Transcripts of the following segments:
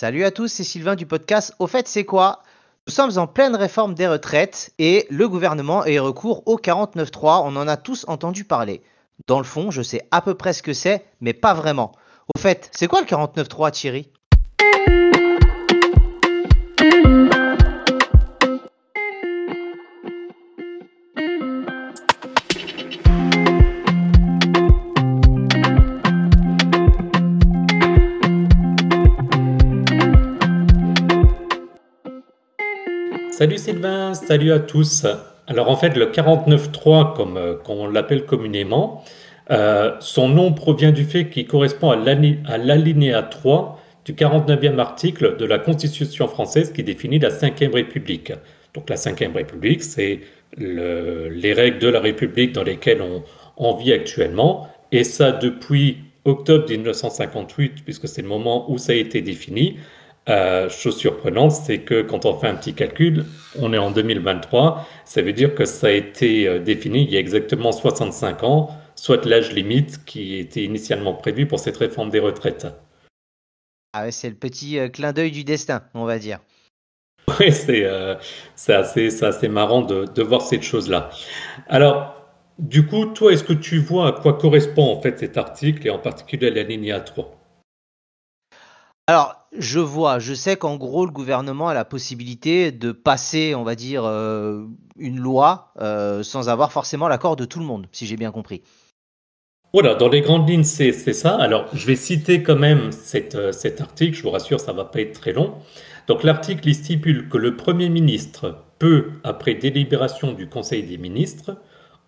Salut à tous, c'est Sylvain du podcast Au fait, c'est quoi? Nous sommes en pleine réforme des retraites et le gouvernement est recours au 49.3. On en a tous entendu parler. Dans le fond, je sais à peu près ce que c'est, mais pas vraiment. Au fait, c'est quoi le 49.3, Thierry? Salut Sylvain, salut à tous. Alors en fait, le 49.3, comme, euh, on l'appelle communément, euh, son nom provient du fait qu'il correspond à l'alinéa 3 du 49e article de la Constitution française qui définit la Ve République. Donc la Ve République, c'est les règles de la République dans lesquelles on, on vit actuellement, et ça depuis octobre 1958, puisque c'est le moment où ça a été défini. Euh, chose surprenante, c'est que quand on fait un petit calcul, on est en 2023, ça veut dire que ça a été euh, défini il y a exactement 65 ans, soit l'âge limite qui était initialement prévu pour cette réforme des retraites. Ah ouais, c'est le petit euh, clin d'œil du destin, on va dire. Oui, c'est assez, assez, marrant de, de voir cette chose-là. Alors, du coup, toi, est-ce que tu vois à quoi correspond en fait cet article et en particulier la ligne 3 alors, je vois, je sais qu'en gros, le gouvernement a la possibilité de passer, on va dire, euh, une loi euh, sans avoir forcément l'accord de tout le monde, si j'ai bien compris. Voilà, dans les grandes lignes, c'est ça. Alors, je vais citer quand même euh, cet article, je vous rassure, ça ne va pas être très long. Donc, l'article stipule que le Premier ministre peut, après délibération du Conseil des ministres,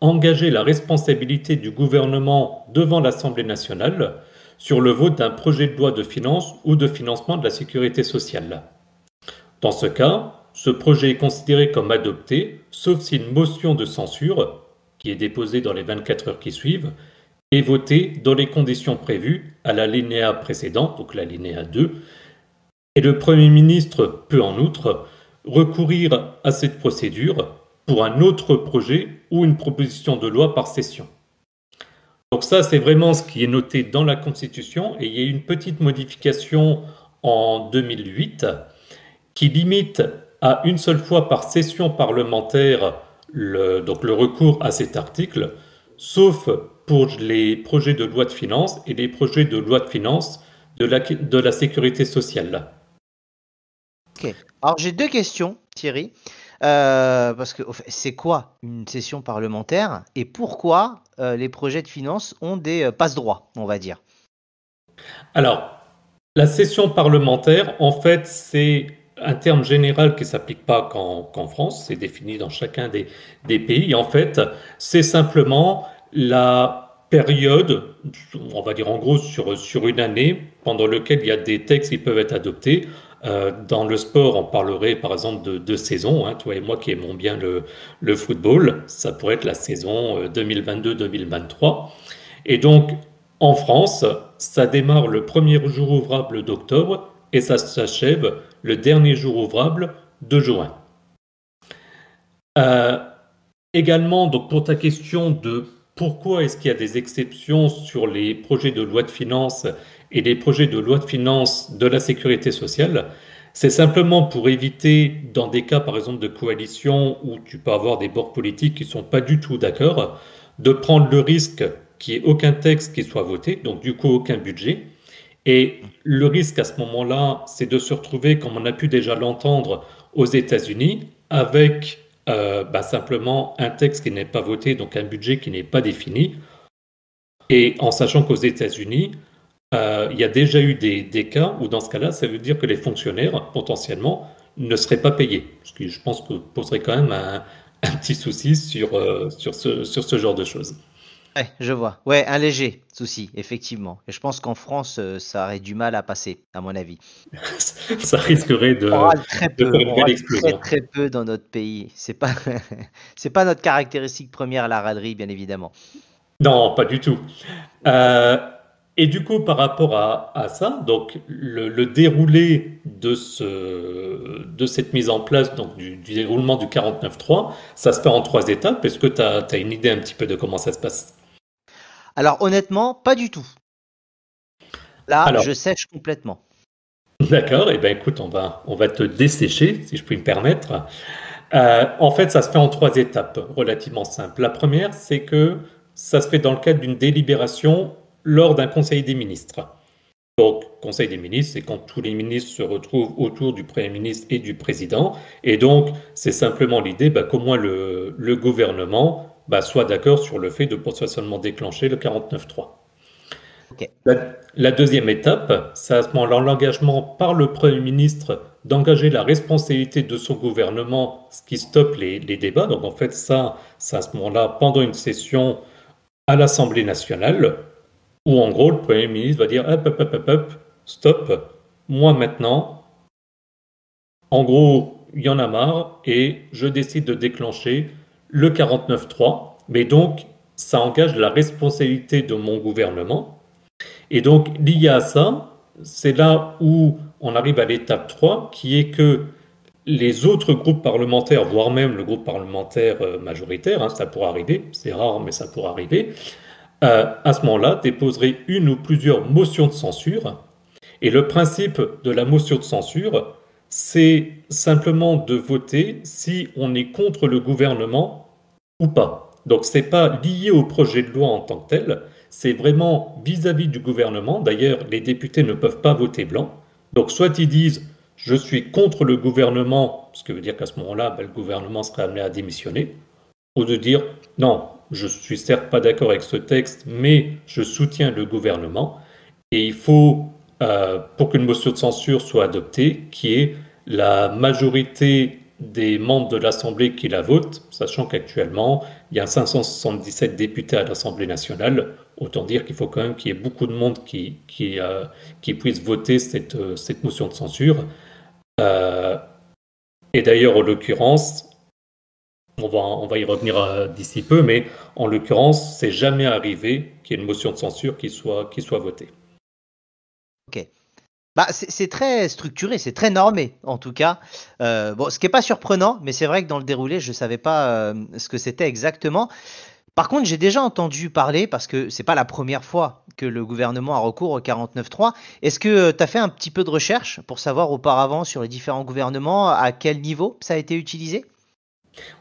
engager la responsabilité du gouvernement devant l'Assemblée nationale sur le vote d'un projet de loi de finances ou de financement de la sécurité sociale. Dans ce cas, ce projet est considéré comme adopté, sauf si une motion de censure, qui est déposée dans les 24 heures qui suivent, est votée dans les conditions prévues à la linéa précédente, donc la linéa 2, et le Premier ministre peut en outre recourir à cette procédure pour un autre projet ou une proposition de loi par session. Donc ça, c'est vraiment ce qui est noté dans la Constitution. Et il y a une petite modification en 2008 qui limite à une seule fois par session parlementaire le, donc le recours à cet article, sauf pour les projets de loi de finances et les projets de loi de finances de la, sécurité sociale. Alors j'ai deux questions, Thierry. Euh, parce que c'est quoi une session parlementaire et pourquoi euh, les projets de finances ont des euh, passe-droits, on va dire? Alors, la session parlementaire, en fait, c'est un terme général qui ne s'applique pas qu'en France, c'est défini dans chacun des, pays. En fait, c'est simplement la période, on va dire en gros sur, sur une année, pendant laquelle il y a des textes qui peuvent être adoptés euh, dans le sport, on parlerait par exemple de deux saisons. Hein, toi et moi qui aimons bien le, football, ça pourrait être la saison 2022-2023. Euh, et donc, en France, ça démarre le premier jour ouvrable d'octobre et ça s'achève le dernier jour ouvrable de juin. Euh, également, donc pour ta question de pourquoi est-ce qu'il y a des exceptions sur les projets de loi de finances et les projets de loi de finances de la sécurité sociale, c'est simplement pour éviter, dans des cas par exemple de coalition où tu peux avoir des bords politiques qui ne sont pas du tout d'accord, de prendre le risque qu'il n'y ait aucun texte qui soit voté, donc du coup aucun budget. Et le risque à ce moment-là, c'est de se retrouver, comme on a pu déjà l'entendre aux États-Unis, avec euh, bah, simplement un texte qui n'est pas voté, donc un budget qui n'est pas défini. Et en sachant qu'aux États-Unis, il y a déjà eu des, cas où, dans ce cas-là, ça veut dire que les fonctionnaires, potentiellement, ne seraient pas payés. Ce qui, je pense, que poserait quand même un, petit souci sur, euh, sur, ce, sur ce genre de choses. Ouais, je vois. Ouais, un léger souci, effectivement. Et je pense qu'en France, euh, ça aurait du mal à passer, à mon avis. ça risquerait de, très peu, très, très peu dans notre pays. C'est pas, c'est pas notre caractéristique première, la raderie, bien évidemment. Non, pas du tout. Euh, et du coup, par rapport à, ça, donc le, déroulé de, ce, de cette mise en place, donc du, déroulement du 49.3, ça se fait en trois étapes. Est-ce que tu as, as, une idée un petit peu de comment ça se passe? Alors honnêtement, pas du tout. Là, je sèche complètement. D'accord, et eh bien écoute, on va, on va te dessécher, si je puis me permettre. Euh, en fait, ça se fait en trois étapes relativement simples. La première, c'est que ça se fait dans le cadre d'une délibération lors d'un conseil des ministres. Donc, conseil des ministres, c'est quand tous les ministres se retrouvent autour du Premier ministre et du Président. Et donc, c'est simplement l'idée bah, qu'au moins le, gouvernement bah, soit d'accord sur le fait de potentiellement déclencher le 49.3. La, deuxième étape, c'est à ce moment-là l'engagement par le Premier ministre d'engager la responsabilité de son gouvernement, ce qui stoppe les, débats. Donc en fait, ça, c'est à ce moment-là, pendant une session à l'Assemblée nationale, où en gros, le Premier ministre va dire hop, hop, hop, hop, stop, moi maintenant, en gros, il y en a marre et je décide de déclencher le 49.3. Mais donc, ça engage la responsabilité de mon gouvernement et donc, lié à ça, c'est là où on arrive à l'étape 3, qui est que les autres groupes parlementaires, voire même le groupe parlementaire euh, majoritaire, hein, ça pourrait arriver, c'est rare, mais ça pourrait arriver, à ce moment-là, déposeraient une ou plusieurs motions de censure. Et le principe de la motion de censure, c'est simplement de voter si on est contre le gouvernement ou pas. Donc, ce n'est pas lié au projet de loi en tant que tel, c'est vraiment vis-à-vis du gouvernement. D'ailleurs, les députés ne peuvent pas voter blanc. Donc, soit ils disent je suis contre le gouvernement, ce qui veut dire qu'à ce moment-là, ben, le gouvernement serait amené à démissionner, ou de dire non, je suis certes pas d'accord avec ce texte, mais je soutiens le gouvernement. Et il faut, euh, pour qu'une motion de censure soit adoptée, qui est la majorité des membres de l'Assemblée qui la votent, sachant qu'actuellement, il y a 577 députés à l'Assemblée nationale. Autant dire qu'il faut quand même qu'il y ait beaucoup de monde qui, euh, puisse voter cette, euh, cette, motion de censure. Et d'ailleurs, en l'occurrence, on va, y revenir d'ici peu, mais en l'occurrence, c'est jamais arrivé qu'il y ait une motion de censure qui soit, votée. Ok. Bah, c'est très structuré, c'est très normé en tout cas. bon, ce qui n'est pas surprenant, mais c'est vrai que dans le déroulé, je ne savais pas ce que c'était exactement. Par contre, j'ai déjà entendu parler, parce que c'est pas la première fois que le gouvernement a recours au 49.3. Est-ce que euh, tu as fait un petit peu de recherche pour savoir auparavant sur les différents gouvernements à quel niveau ça a été utilisé?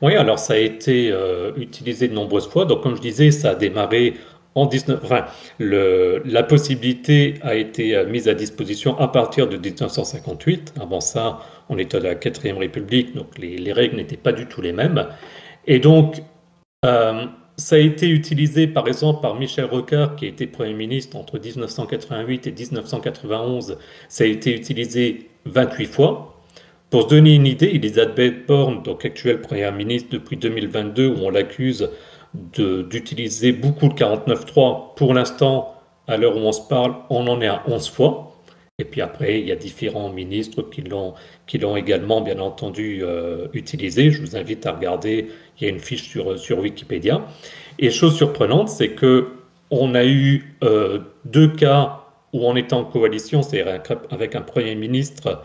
Oui, alors ça a été euh, utilisé de nombreuses fois. Donc, comme je disais, ça a démarré en 19. Enfin, la possibilité a été euh, mise à disposition à partir de 1958. Avant ça, on était à la 4ème République, donc les, règles n'étaient pas du tout les mêmes. Et donc, ça a été utilisé par exemple par Michel Rocard, qui été Premier ministre entre 1988 et 1991. Ça a été utilisé 28 fois. Pour se donner une idée, Elisabeth Borne, donc actuelle Première ministre depuis 2022, où on l'accuse d'utiliser beaucoup le 49.3, pour l'instant, à l'heure où on se parle, on en est à 11 fois. Et puis après, il y a différents ministres qui l'ont, également, bien entendu, euh, utilisé. Je vous invite à regarder, il y a une fiche sur, sur Wikipédia. Et chose surprenante, c'est que on a eu euh, deux cas où on était en coalition, c'est-à-dire avec un Premier ministre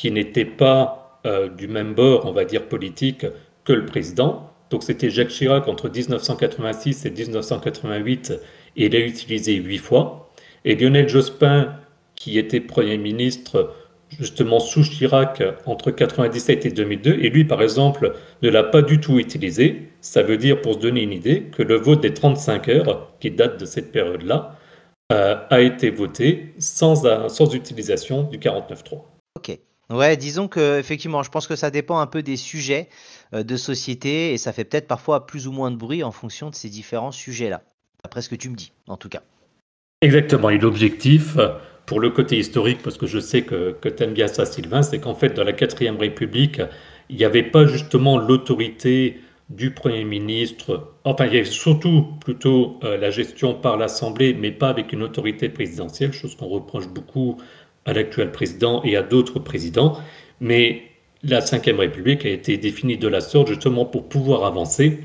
qui n'était pas euh, du même bord, on va dire, politique que le président. Donc c'était Jacques Chirac entre 1986 et 1988, et il a utilisé huit fois. Et Lionel Jospin qui était Premier ministre justement sous Chirac entre 1997 et 2002, et lui, par exemple, ne l'a pas du tout utilisé. Ça veut dire, pour se donner une idée, que le vote des 35 heures, qui date de cette période-là, euh, a été voté sans, sans utilisation du 49.3. Ok. Ouais, disons que effectivement, je pense que ça dépend un peu des sujets euh, de société et ça fait peut-être parfois plus ou moins de bruit en fonction de ces différents sujets-là. Après ce que tu me dis, en tout cas. Exactement. Et l'objectif, pour le côté historique, parce que je sais que, que tu aimes bien ça, Sylvain, c'est qu'en fait, dans la quatrième République, il n'y avait pas justement l'autorité du Premier ministre, enfin, il y avait surtout plutôt euh, la gestion par l'Assemblée, mais pas avec une autorité présidentielle, chose qu'on reproche beaucoup à l'actuel président et à d'autres présidents. Mais la Ve République a été définie de la sorte justement pour pouvoir avancer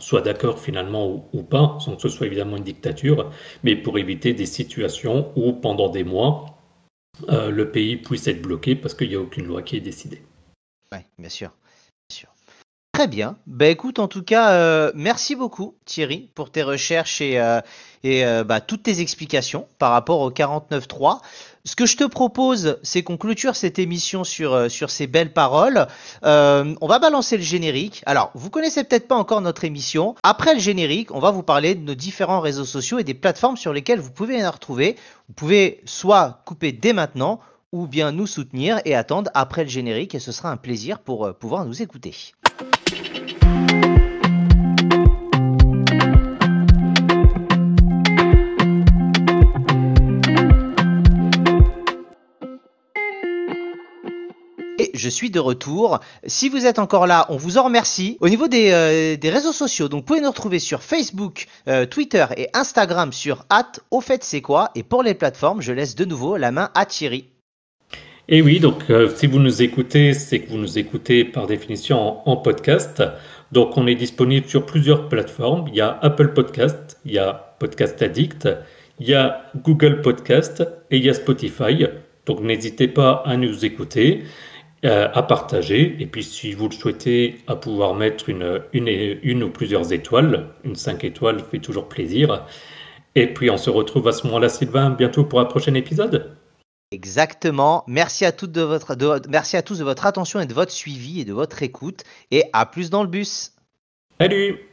soit d'accord finalement ou, pas, sans que ce soit évidemment une dictature, mais pour éviter des situations où pendant des mois, euh, le pays puisse être bloqué parce qu'il n'y a aucune loi qui est décidée. Oui, bien sûr. Très bien. Bah écoute, en tout cas, euh, merci beaucoup Thierry pour tes recherches et, euh, et euh, bah, toutes tes explications par rapport au 49.3. Ce que je te propose, c'est qu'on clôture cette émission sur, sur ces belles paroles. On va balancer le générique. Alors, vous connaissez peut-être pas encore notre émission. Après le générique, on va vous parler de nos différents réseaux sociaux et des plateformes sur lesquelles vous pouvez nous retrouver. Vous pouvez soit couper dès maintenant ou bien nous soutenir et attendre après le générique et ce sera un plaisir pour pouvoir nous écouter. Et je suis de retour. Si vous êtes encore là, on vous en remercie. Au niveau des, euh, réseaux sociaux, donc vous pouvez nous retrouver sur Facebook, euh, Twitter et Instagram sur at au fait c'est quoi. Et pour les plateformes, je laisse de nouveau la main à Thierry. Et oui, donc euh, si vous nous écoutez, c'est que vous nous écoutez par définition en, podcast. Donc on est disponible sur plusieurs plateformes. Il y a Apple Podcast, il y a Podcast Addict, il y a Google Podcast et il y a Spotify. Donc n'hésitez pas à nous écouter, euh, à partager. Et puis si vous le souhaitez, à pouvoir mettre une ou plusieurs étoiles. Une 5 étoiles fait toujours plaisir. Et puis on se retrouve à ce moment-là, Sylvain, bientôt pour un prochain épisode. Exactement. Merci à, toutes de votre, merci à tous de votre attention et de votre suivi et de votre écoute. Et à plus dans le bus. Salut